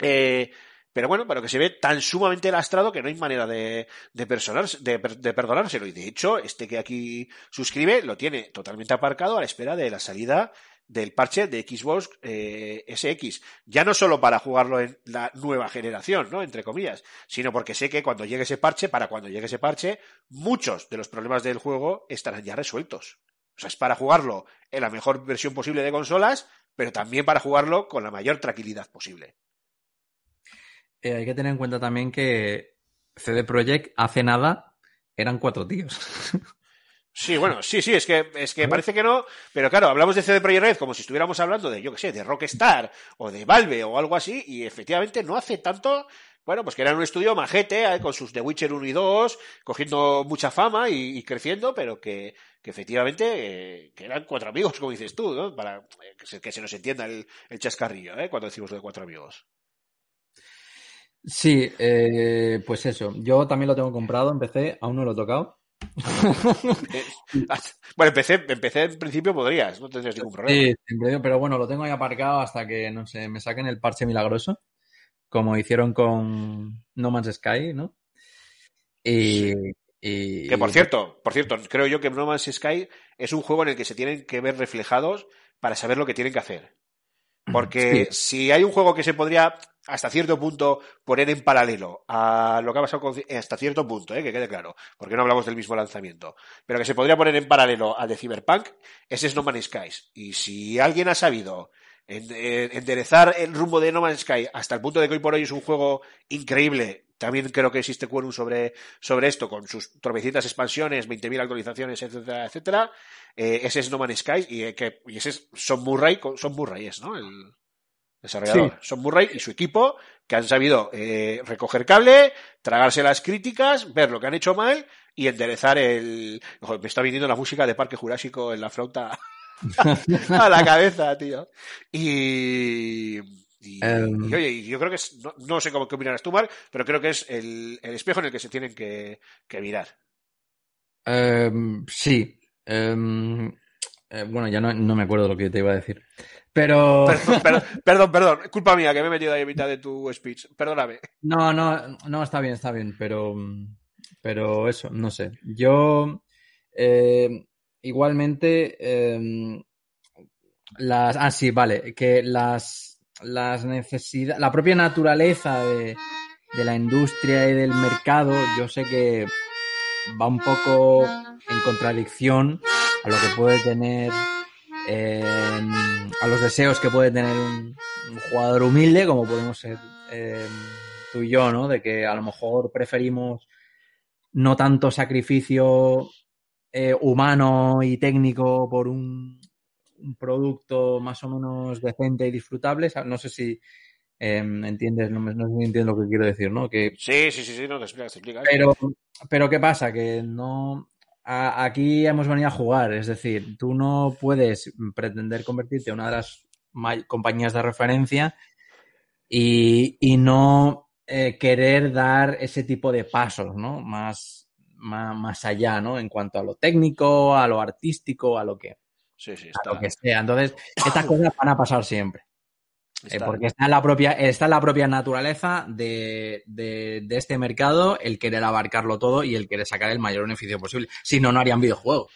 eh, pero bueno, pero que se ve tan sumamente lastrado que no hay manera de, de, de, de perdonárselo. Y de hecho, este que aquí suscribe lo tiene totalmente aparcado a la espera de la salida del parche de Xbox eh, SX. Ya no solo para jugarlo en la nueva generación, ¿no? Entre comillas, sino porque sé que cuando llegue ese parche, para cuando llegue ese parche, muchos de los problemas del juego estarán ya resueltos. O sea, es para jugarlo en la mejor versión posible de consolas, pero también para jugarlo con la mayor tranquilidad posible. Eh, hay que tener en cuenta también que CD Projekt hace nada eran cuatro tíos. Sí, bueno, sí, sí, es que, es que parece que no, pero claro, hablamos de CD Projekt Red como si estuviéramos hablando de, yo qué sé, de Rockstar o de Valve o algo así, y efectivamente no hace tanto, bueno, pues que era un estudio majete, eh, con sus The Witcher 1 y 2, cogiendo mucha fama y, y creciendo, pero que, que efectivamente, eh, que eran cuatro amigos, como dices tú, ¿no? Para que se, que se nos entienda el, el chascarrillo, ¿eh? Cuando decimos lo de cuatro amigos. Sí, eh, pues eso. Yo también lo tengo comprado, empecé, aún no lo he tocado. Eh, bueno, empecé, empecé en principio podrías, no tendrías ningún problema. Sí, pero bueno, lo tengo ahí aparcado hasta que, no sé, me saquen el parche milagroso, como hicieron con No Man's Sky, ¿no? Y, y- Que por cierto, por cierto, creo yo que No Man's Sky es un juego en el que se tienen que ver reflejados para saber lo que tienen que hacer. Porque si hay un juego que se podría hasta cierto punto poner en paralelo a lo que ha pasado con, hasta cierto punto, ¿eh? que quede claro, porque no hablamos del mismo lanzamiento, pero que se podría poner en paralelo a de Cyberpunk, ese es No Man's Sky. Y si alguien ha sabido en- enderezar el rumbo de No Man's Sky hasta el punto de que hoy por hoy es un juego increíble, también creo que existe quórum sobre, sobre esto, con sus tropecientas expansiones, 20.000 actualizaciones, etcétera, etcétera, eh, ese es No Man's Sky y, eh, que, y ese es Son Murray, Son Murray es, ¿no? El desarrollador. Son Murray y su equipo que han sabido eh, recoger cable, tragarse las críticas, ver lo que han hecho mal y enderezar el... Ojo, me está viniendo la música de Parque Jurásico en la flauta a la cabeza, tío. Y... Y, Em. y, oye, y yo creo que es, no, no sé cómo qué opinarás tú, Mark, pero creo que es el, el espejo en el que se tienen que, que mirar. Em, sí. Em, eh, bueno, ya no, no me acuerdo lo que te iba a decir. Pero... Perdón, perdón, perdón, perdón, culpa mía que me he metido ahí a mitad de tu speech. Perdóname. No, no, no, está bien, está bien, pero, pero eso, no sé. Yo, eh, igualmente, eh, las, ah, sí, vale, que las, las necesidades, la propia naturaleza de, de la industria y del mercado, yo sé que va un poco en contradicción a lo que puede tener, eh, a los deseos que puede tener un, un jugador humilde, como podemos ser eh, tú y yo, ¿no? De que a lo mejor preferimos no tanto sacrificio eh, humano y técnico por un, un producto más o menos decente y disfrutable. No sé si eh, entiendes, no, me, no entiendes lo que quiero decir, ¿no? Que Sí, sí, sí, sí, no te explicas, te explicas. pero, pero ¿qué pasa? Que no. A- aquí hemos venido a jugar. Es decir, tú no puedes pretender convertirte en una de las compañías de referencia y, y no eh, querer dar ese tipo de pasos, ¿no? Más, más, más allá, ¿no? En cuanto a lo técnico, a lo artístico, a lo que, Sí, sí, a lo que sea. Entonces, estas cosas van a pasar siempre. Eh, porque está en la propia, está en la propia naturaleza de, de, de este mercado el querer abarcarlo todo y el querer sacar el mayor beneficio posible. Si no, no harían videojuegos.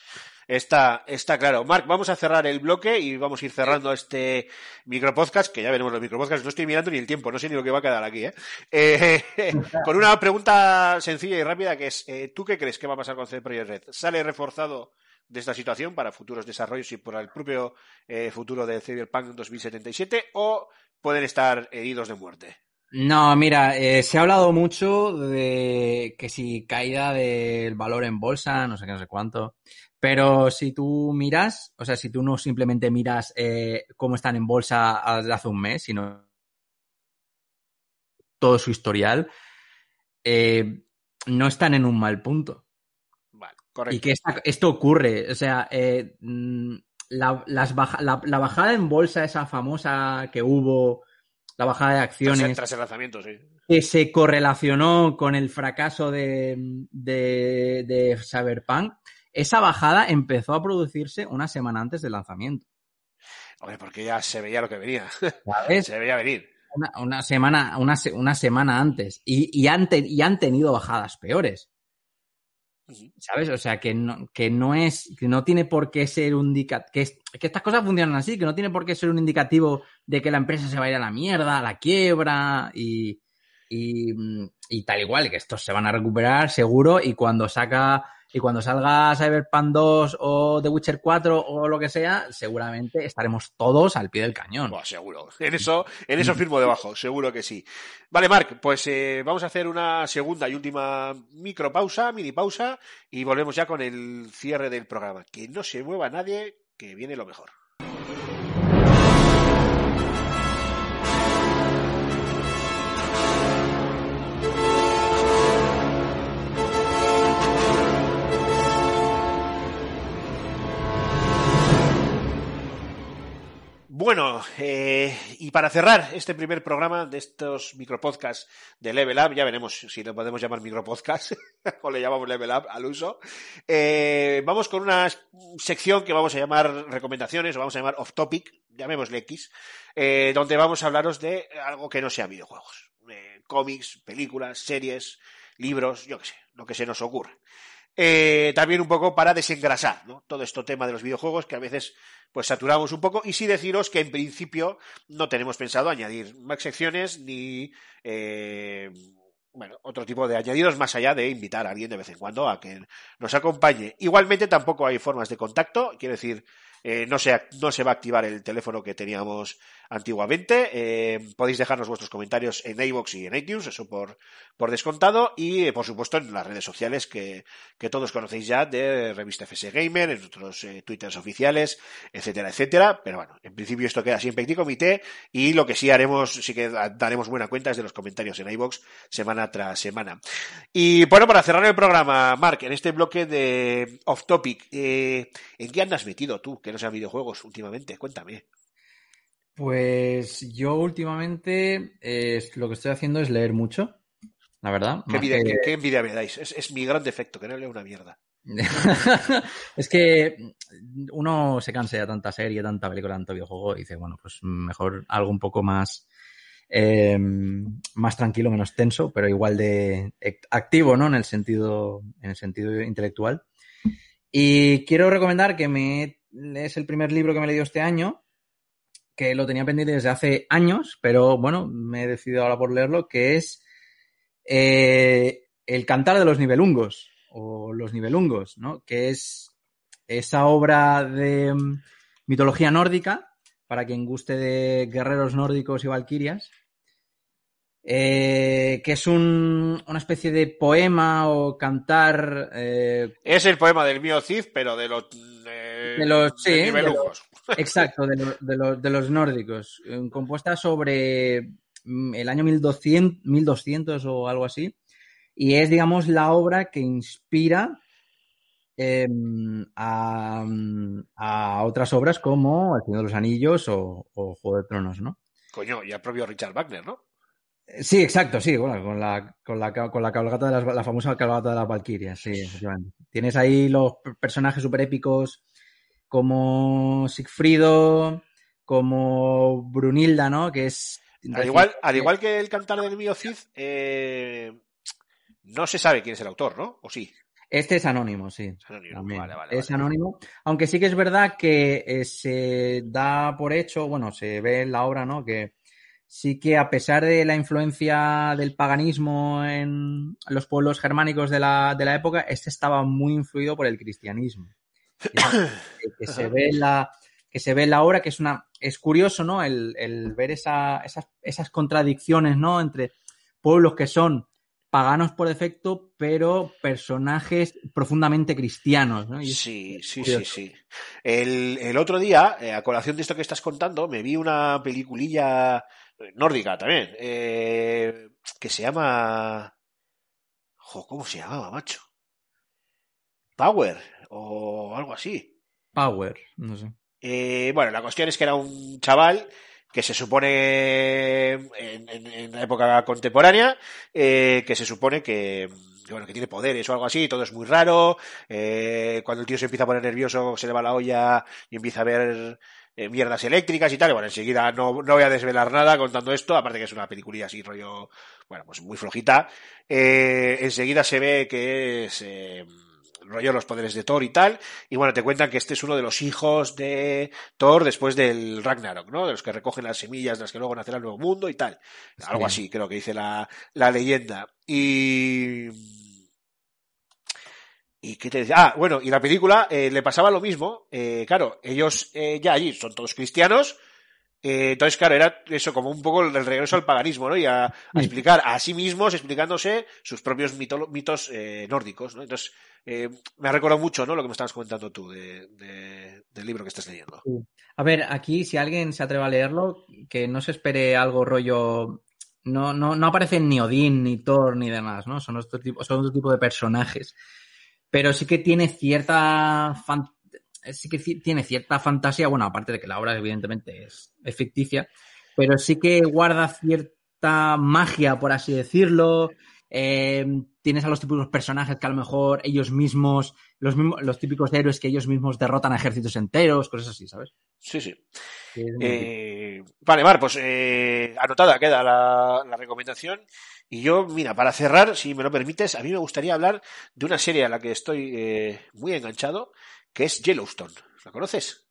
Está, está claro. Marc, vamos a cerrar el bloque y vamos a ir cerrando este micropodcast, que ya veremos los micropodcasts. No estoy mirando ni el tiempo, no sé ni lo que va a quedar aquí, ¿eh? Eh, con una pregunta sencilla y rápida que es, eh, ¿tú qué crees que va a pasar con CD Projekt Red? ¿Sale reforzado de esta situación para futuros desarrollos y por el propio eh, futuro de Cyberpunk 2077 o pueden estar heridos de muerte? No, mira, eh, se ha hablado mucho de que si caída del valor en bolsa, no sé qué, no sé cuánto. Pero si tú miras, o sea, si tú no simplemente miras eh, cómo están en bolsa hace un mes, sino todo su historial, eh, no están en un mal punto. Correcto. Y que esta- esto ocurre. O sea, eh, mm, la, las baja- la- la bajada en bolsa, esa famosa que hubo, la bajada de Tras, acciones, tras el lanzamiento, sí. que se correlacionó con el fracaso de, de, de Cyberpunk, esa bajada empezó a producirse una semana antes del lanzamiento. Hombre, porque ya se veía lo que venía. ¿Sabes? se veía venir. Una, una semana, una, se- una semana antes. Y, y, han te- y han tenido bajadas peores. ¿Sabes? O sea, que no, que no es, que no tiene por qué ser un indicativo, que estas cosas funcionan así, que no tiene por qué ser un indicativo de que la empresa se va a ir a la mierda, a la quiebra y, y, mm, y tal igual, que estos se van a recuperar seguro y cuando saca, y cuando salga Cyberpunk 2 o The Witcher 4 o lo que sea, seguramente estaremos todos al pie del cañón. Buah, seguro. En eso, en eso firmo debajo, seguro que sí. Vale, Marc, pues eh, vamos a hacer una segunda y última micropausa, mini pausa, y volvemos ya con el cierre del programa. Que no se mueva nadie, que viene lo mejor. Bueno, eh, y para cerrar este primer programa de estos micropodcasts de Level Up, ya veremos si lo podemos llamar micropodcast o le llamamos Level Up al uso, eh, vamos con una sección que vamos a llamar recomendaciones o vamos a llamar off topic, llamémosle X, eh, donde vamos a hablaros de algo que no sea videojuegos, eh, cómics, películas, series, libros, yo qué sé, lo que se nos ocurra. Eh, también un poco para desengrasar ¿no? todo este tema de los videojuegos que a veces pues saturamos un poco. Y sí deciros que en principio no tenemos pensado añadir más secciones ni eh, bueno otro tipo de añadidos más allá de invitar a alguien de vez en cuando a que nos acompañe. Igualmente tampoco hay formas de contacto. Quiero decir eh, no, se, no se va a activar el teléfono que teníamos antiguamente. Eh, podéis dejarnos vuestros comentarios en iVoox y en iTunes, eso por, por descontado. Y, eh, por supuesto, en las redes sociales que, que todos conocéis ya de Revista FS Gamer, en otros eh, twitters oficiales, etcétera, etcétera. Pero bueno, en principio esto queda así en Comité y lo que sí haremos, sí que daremos buena cuenta es de los comentarios en iVoox semana tras semana. Y bueno, para cerrar el programa, Mark, en este bloque de Off Topic, eh, ¿en qué andas metido tú, que no sean videojuegos últimamente? Cuéntame. Pues yo últimamente eh, lo que estoy haciendo es leer mucho, la verdad. ¿Qué envidia, que- qué- qué envidia me dais? Es, es mi gran defecto, que no leo una mierda. es que uno se cansa de tanta serie, tanta película, tanto videojuego y dice, bueno, pues mejor algo un poco más, eh, más tranquilo, menos tenso, pero igual de act- activo, ¿no? En el sentido, en el sentido intelectual. Y quiero recomendar que me es el primer libro que me he leído este año, que lo tenía pendiente desde hace años, pero bueno, me he decidido ahora por leerlo, que es eh, El cantar de los nivelungos, o Los nivelungos, ¿no? Que es esa obra de mm, mitología nórdica, para quien guste de guerreros nórdicos y valquirias, eh, que es un- una especie de poema o cantar eh, Es el poema del mío Cid, pero de los, De los- sí, de nivelungos. Exacto, de, lo- de los, de los nórdicos, eh, compuesta sobre mm, el año 1200, 1200 o algo así, y es, digamos, la obra que inspira em, a, a otras obras como El Señor de los Anillos o, o Juego de Tronos, ¿no? Coño, y al propio Richard Wagner, ¿no? Sí, exacto, sí, bueno, con la, con la, ca- con la cabalgata de las, la famosa cabalgata de las Valquirias, sí, efectivamente. Tienes ahí los per- personajes super épicos como Sigfrido, como Brunilda, ¿no? Que es. Al igual, al igual que el cantar del mío Cid, eh, no se sabe quién es el autor, ¿no? ¿O sí? Este es anónimo, sí. Es anónimo. Vale, vale, es vale. anónimo. Aunque sí que es verdad que eh, se da por hecho, bueno, se ve en la obra, ¿no? Que sí que a pesar de la influencia del paganismo en los pueblos germánicos de la, de la época, este estaba muy influido por el cristianismo. Que, se ve en la que se ve la obra, que es una es curioso, ¿no? El, el ver esa- esas, esas contradicciones, ¿no? Entre pueblos que son paganos por defecto, pero personajes profundamente cristianos, ¿no? Y es- Sí, sí, sí, sí. El, el otro día, eh, a colación de esto que estás contando, me vi una peliculilla nórdica también, eh, que se llama... Jo, ¿Cómo se llamaba, macho? Power o algo así. Power, no sé. Eh, bueno, la cuestión es que era un chaval que se supone en, en- en la época contemporánea, eh, que se supone que, bueno, que tiene poderes o algo así, todo es muy raro. eh, cuando el tío se empieza a poner nervioso, se le va la olla y empieza a ver eh, mierdas eléctricas y tal. Y bueno, enseguida no, no voy a desvelar nada contando esto, aparte que es una peliculilla así, rollo, bueno, pues muy flojita. Eh, enseguida se ve que es eh, rollo los poderes de Thor y tal. Y bueno, te cuentan que este es uno de los hijos de Thor después del Ragnarok, ¿no? De los que recogen las semillas, de las que luego nacerá el nuevo mundo y tal. Algo Sí. así, creo que dice la, la leyenda. Y. ¿Y qué te decía? Ah, bueno, y la película eh, le pasaba lo mismo. Eh, claro, ellos eh, ya allí son todos cristianos. Eh, entonces, claro, era eso como un poco el regreso al paganismo, ¿no? Y a, a Sí. explicar a sí mismos, explicándose sus propios mito- mitos eh, nórdicos, ¿no? Entonces, eh, me ha recordado mucho, ¿no? Lo que me estabas comentando tú de- de- del libro que estás leyendo. A ver, aquí si alguien se atreve a leerlo, que no se espere algo rollo. No, no, no aparecen ni Odín, ni Thor, ni demás, ¿no? Son otro tipo, son otro tipo de personajes. Pero sí que tiene cierta fan- sí que tiene cierta fantasía, bueno, aparte de que la obra evidentemente es, es ficticia, pero sí que guarda cierta magia, por así decirlo. Eh, tienes a los típicos personajes que a lo mejor ellos mismos, los, mismos, los típicos héroes que ellos mismos derrotan a ejércitos enteros, cosas así, ¿sabes? Sí, sí. Eh, vale, Mar, pues eh, anotada queda la, la recomendación. Y yo, mira, para cerrar, si me lo permites, a mí me gustaría hablar de una serie a la que estoy eh, muy enganchado, que es Yellowstone. ¿La conoces?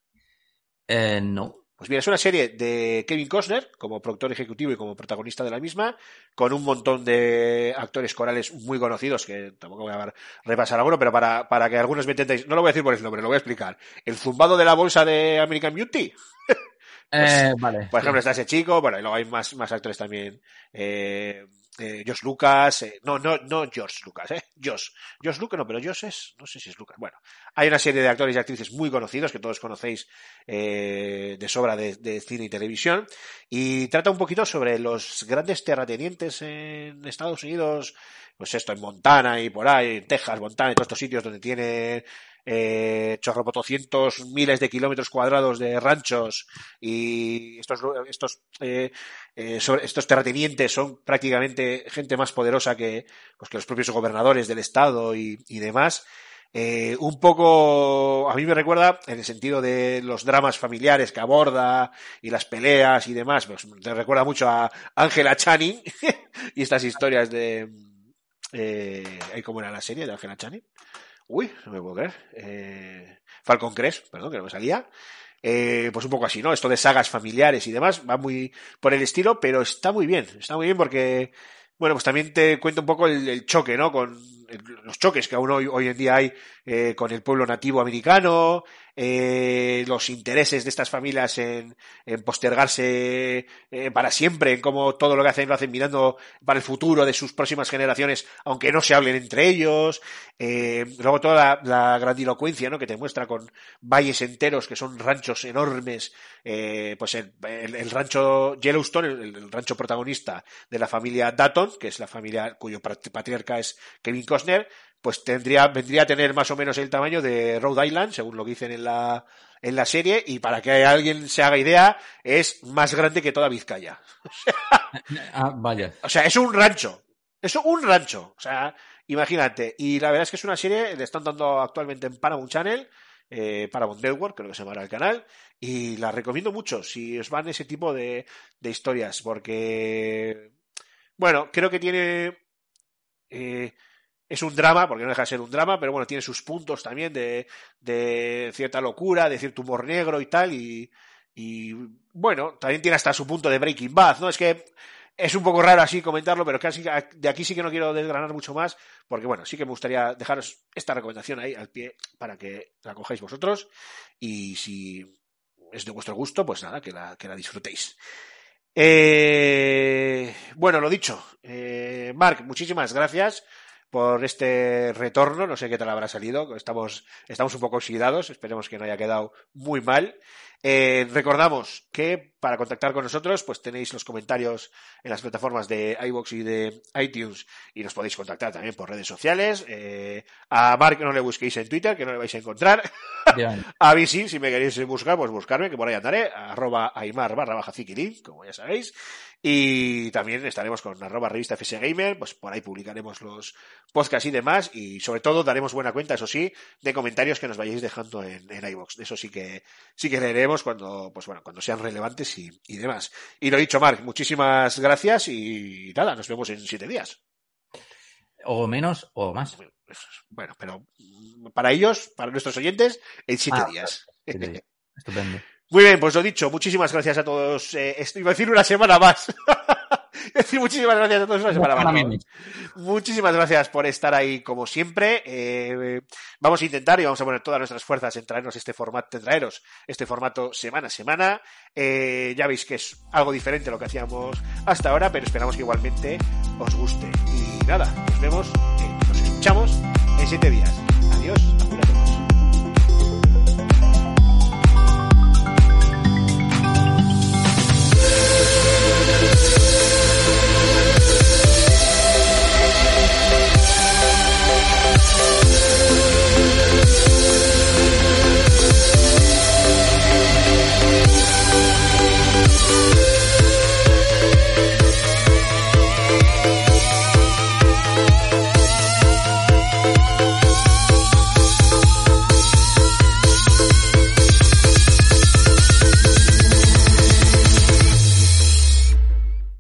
Eh, no. Pues mira, es una serie de Kevin Costner como productor ejecutivo y como protagonista de la misma, con un montón de actores corales muy conocidos, que tampoco voy a repasar alguno, pero para, para que algunos me entendáis, no lo voy a decir por el nombre, lo voy a explicar. El zumbado de la bolsa de American Beauty, Eh, vale. por sí. ejemplo, está ese chico, bueno, y luego hay más, más actores también. Eh, eh, Josh Lucas, eh, no, no, no George Lucas, eh, Josh. Josh Lucas, no, pero Josh es, no sé si es Lucas. Bueno, hay una serie de actores y actrices muy conocidos que todos conocéis eh, de sobra de, de cine y televisión. Y trata un poquito sobre los grandes terratenientes en Estados Unidos, pues esto, en Montana y por ahí, en Texas, Montana y todos estos sitios donde tiene eh, chorropotocientos miles de kilómetros cuadrados de ranchos y estos, estos, eh, eh, sobre- estos terratenientes son prácticamente gente más poderosa que, pues, que los propios gobernadores del estado y, y demás. Eh, un poco, a mí me recuerda en el sentido de los dramas familiares que aborda y las peleas y demás, pues te recuerda mucho a Angela Channing y estas historias de, eh, ¿ahí ¿cómo era la serie de Angela Channing? Uy, no me puedo creer. Eh, Falcon Crest, perdón, que no me salía. Eh, pues un poco así, ¿no? Esto de sagas familiares y demás va muy por el estilo, pero está muy bien. Está muy bien porque, bueno, pues también te cuenta un poco el, choque, ¿no? Con los choques que aún hoy, hoy en día hay eh, con el pueblo nativo americano, eh, los intereses de estas familias en, postergarse eh, para siempre, en cómo todo lo que hacen lo hacen mirando para el futuro de sus próximas generaciones, aunque no se hablen entre ellos. Eh, luego toda la, la grandilocuencia ¿no? que te muestra con valles enteros que son ranchos enormes. eh, pues el, rancho Yellowstone, el, el rancho protagonista de la familia Dutton, que es la familia cuyo pat- patriarca es Kevin Costner, pues tendría, vendría a tener más o menos el tamaño de Rhode Island, según lo que dicen en la, en la serie, y para que alguien se haga idea, es más grande que toda Vizcaya. Ah, vaya. O sea, es un rancho. Es un rancho. O sea, imagínate. Y la verdad es que es una serie, le están dando actualmente en Paramount Channel, eh, Paramount Network, creo que se llamará el canal, y la recomiendo mucho si os van ese tipo de, de historias, porque, bueno, creo que tiene... eh, es un drama, porque no deja de ser un drama, pero bueno, tiene sus puntos también de, cierta locura, de cierto humor negro y tal, y, bueno, también tiene hasta su punto de Breaking Bad, ¿no? Es que es un poco raro así comentarlo, pero casi de aquí sí que no quiero desgranar mucho más, porque bueno, sí que me gustaría dejaros esta recomendación ahí al pie para que la cojáis vosotros y si es de vuestro gusto, pues nada, que la, que la disfrutéis. Eh, bueno, lo dicho, eh, Marc, muchísimas gracias por este retorno, no sé qué tal habrá salido, estamos, estamos un poco oxidados, esperemos que no haya quedado muy mal. Eh, recordamos que para contactar con nosotros, pues tenéis los comentarios en las plataformas de iBox y de iTunes y nos podéis contactar también por redes sociales. Eh, a Mark no le busquéis en Twitter, que no le vais a encontrar. a sí, si me queréis buscar, pues buscarme, que por ahí andaré, arroba aymar barra baja como ya sabéis. Y también estaremos con arroba revista FS Gamer, pues por ahí publicaremos los podcasts y demás. Y sobre todo daremos buena cuenta, eso sí, de comentarios que nos vayáis dejando en, en iVoox. Eso sí que, sí que leeremos cuando, pues bueno, cuando sean relevantes y, y demás. Y lo dicho, Marc, muchísimas gracias y nada, nos vemos en siete días. O menos o más. Bueno, pero para ellos, para nuestros oyentes, en siete ah, días. Estupendo. Muy bien, pues lo dicho, muchísimas gracias a todos. Eh, iba a decir una semana más. decir muchísimas gracias a todos una semana más. Muchísimas gracias por estar ahí como siempre. Eh, vamos a intentar y vamos a poner todas nuestras fuerzas en traernos este formato, traeros este formato semana a semana. Eh, ya veis que es algo diferente a lo que hacíamos hasta ahora, pero esperamos que igualmente os guste. Y nada, nos vemos, nos escuchamos en siete días. Adiós,